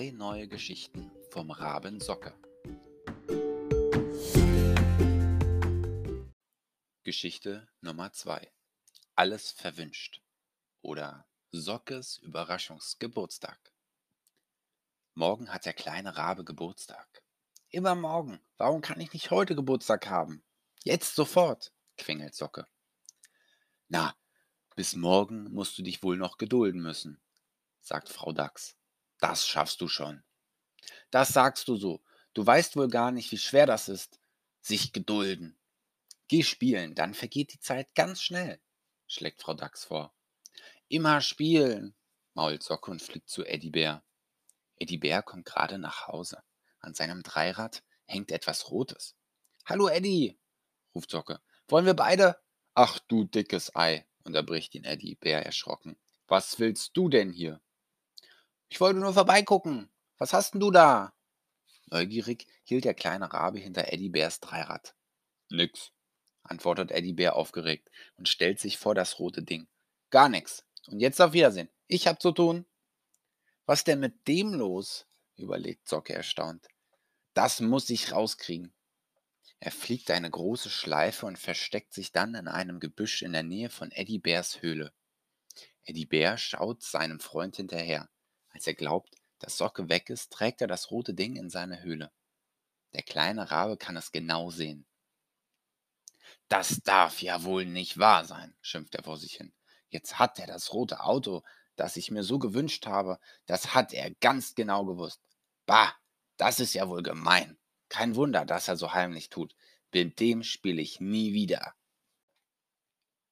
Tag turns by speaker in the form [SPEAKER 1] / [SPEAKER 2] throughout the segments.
[SPEAKER 1] Drei neue Geschichten vom Raben Socke. Geschichte Nummer 2. Alles verwünscht. Oder Sockes Überraschungsgeburtstag. Morgen hat der kleine Rabe Geburtstag. Immer morgen. Warum kann ich nicht heute Geburtstag haben? Jetzt sofort, quengelt Socke. Na, bis morgen musst du dich wohl noch gedulden müssen, sagt Frau Dachs. Das schaffst du schon. Das sagst du so. Du weißt wohl gar nicht, wie schwer das ist, sich gedulden. Geh spielen, dann vergeht die Zeit ganz schnell, schlägt Frau Dachs vor. Immer spielen, mault Socke und fliegt zu Eddie Bär. Eddie Bär kommt gerade nach Hause. An seinem Dreirad hängt etwas Rotes. Hallo Eddie, ruft Socke. Wollen wir beide? Ach du dickes Ei, unterbricht ihn Eddie Bär erschrocken. Was willst du denn hier? Ich wollte nur vorbeigucken. Was hast denn du da? Neugierig hielt der kleine Rabe hinter Eddie Bärs Dreirad. Nix, antwortet Eddie Bär aufgeregt und stellt sich vor das rote Ding. Gar nix. Und jetzt auf Wiedersehen. Ich hab zu tun. Was denn mit dem los? überlegt Socke erstaunt. Das muss ich rauskriegen. Er fliegt eine große Schleife und versteckt sich dann in einem Gebüsch in der Nähe von Eddie Bärs Höhle. Eddie Bär schaut seinem Freund hinterher. Als er glaubt, dass Socke weg ist, trägt er das rote Ding in seine Höhle. Der kleine Rabe kann es genau sehen. Das darf ja wohl nicht wahr sein, schimpft er vor sich hin. Jetzt hat er das rote Auto, das ich mir so gewünscht habe, das hat er ganz genau gewusst. Bah, das ist ja wohl gemein. Kein Wunder, dass er so heimlich tut. Mit dem spiele ich nie wieder.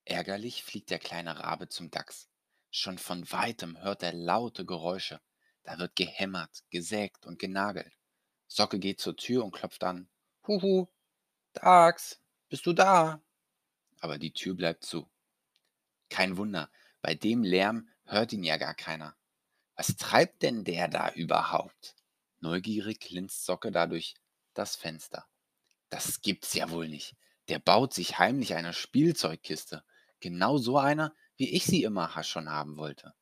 [SPEAKER 1] Ärgerlich fliegt der kleine Rabe zum Dachs. Schon von weitem hört er laute Geräusche. Da wird gehämmert, gesägt und genagelt. Socke geht zur Tür und klopft an. Huhu, Dax, bist du da? Aber die Tür bleibt zu. Kein Wunder, bei dem Lärm hört ihn ja gar keiner. Was treibt denn der da überhaupt? Neugierig linst Socke dadurch das Fenster. Das gibt's ja wohl nicht. Der baut sich heimlich eine Spielzeugkiste. Genau so einer, wie ich sie immer schon haben wollte.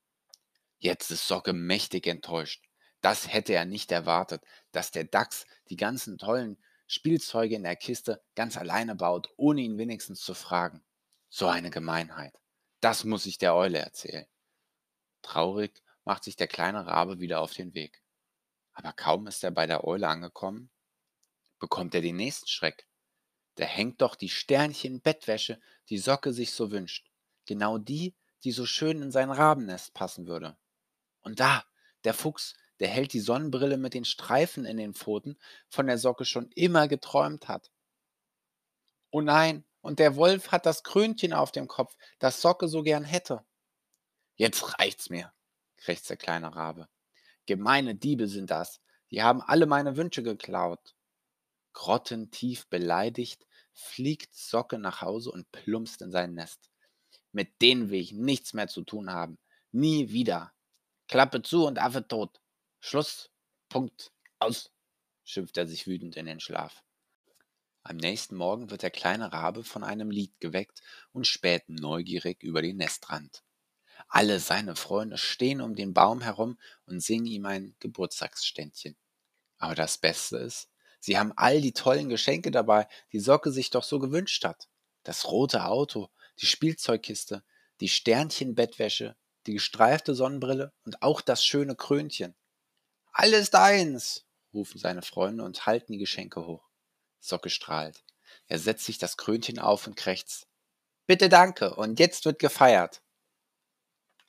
[SPEAKER 1] Jetzt ist Socke mächtig enttäuscht. Das hätte er nicht erwartet, dass der Dachs die ganzen tollen Spielzeuge in der Kiste ganz alleine baut, ohne ihn wenigstens zu fragen. So eine Gemeinheit. Das muss ich der Eule erzählen. Traurig macht sich der kleine Rabe wieder auf den Weg. Aber kaum ist er bei der Eule angekommen, bekommt er den nächsten Schreck. Da hängt doch die Sternchen-Bettwäsche, die Socke sich so wünscht. Genau die, die so schön in sein Rabennest passen würde. Und da, der Fuchs, der hält die Sonnenbrille mit den Streifen in den Pfoten, von der Socke schon immer geträumt hat. Oh nein, und der Wolf hat das Krönchen auf dem Kopf, das Socke so gern hätte. Jetzt reicht's mir, krächzt der kleine Rabe. Gemeine Diebe sind das, die haben alle meine Wünsche geklaut. Grottentief beleidigt fliegt Socke nach Hause und plumpst in sein Nest. Mit denen will ich nichts mehr zu tun haben. Nie wieder. Klappe zu und Affe tot. Schluss. Punkt. Aus. schimpft er sich wütend in den Schlaf. Am nächsten Morgen wird der kleine Rabe von einem Lied geweckt und späht neugierig über den Nestrand. Alle seine Freunde stehen um den Baum herum und singen ihm ein Geburtstagsständchen. Aber das Beste ist, sie haben all die tollen Geschenke dabei, die Socke sich doch so gewünscht hat. Das rote Auto, die Spielzeugkiste, die Sternchenbettwäsche, die gestreifte Sonnenbrille und auch das schöne Krönchen. Alles deins, rufen seine Freunde und halten die Geschenke hoch. Socke strahlt. Er setzt sich das Krönchen auf und krächzt. Bitte danke, und jetzt wird gefeiert.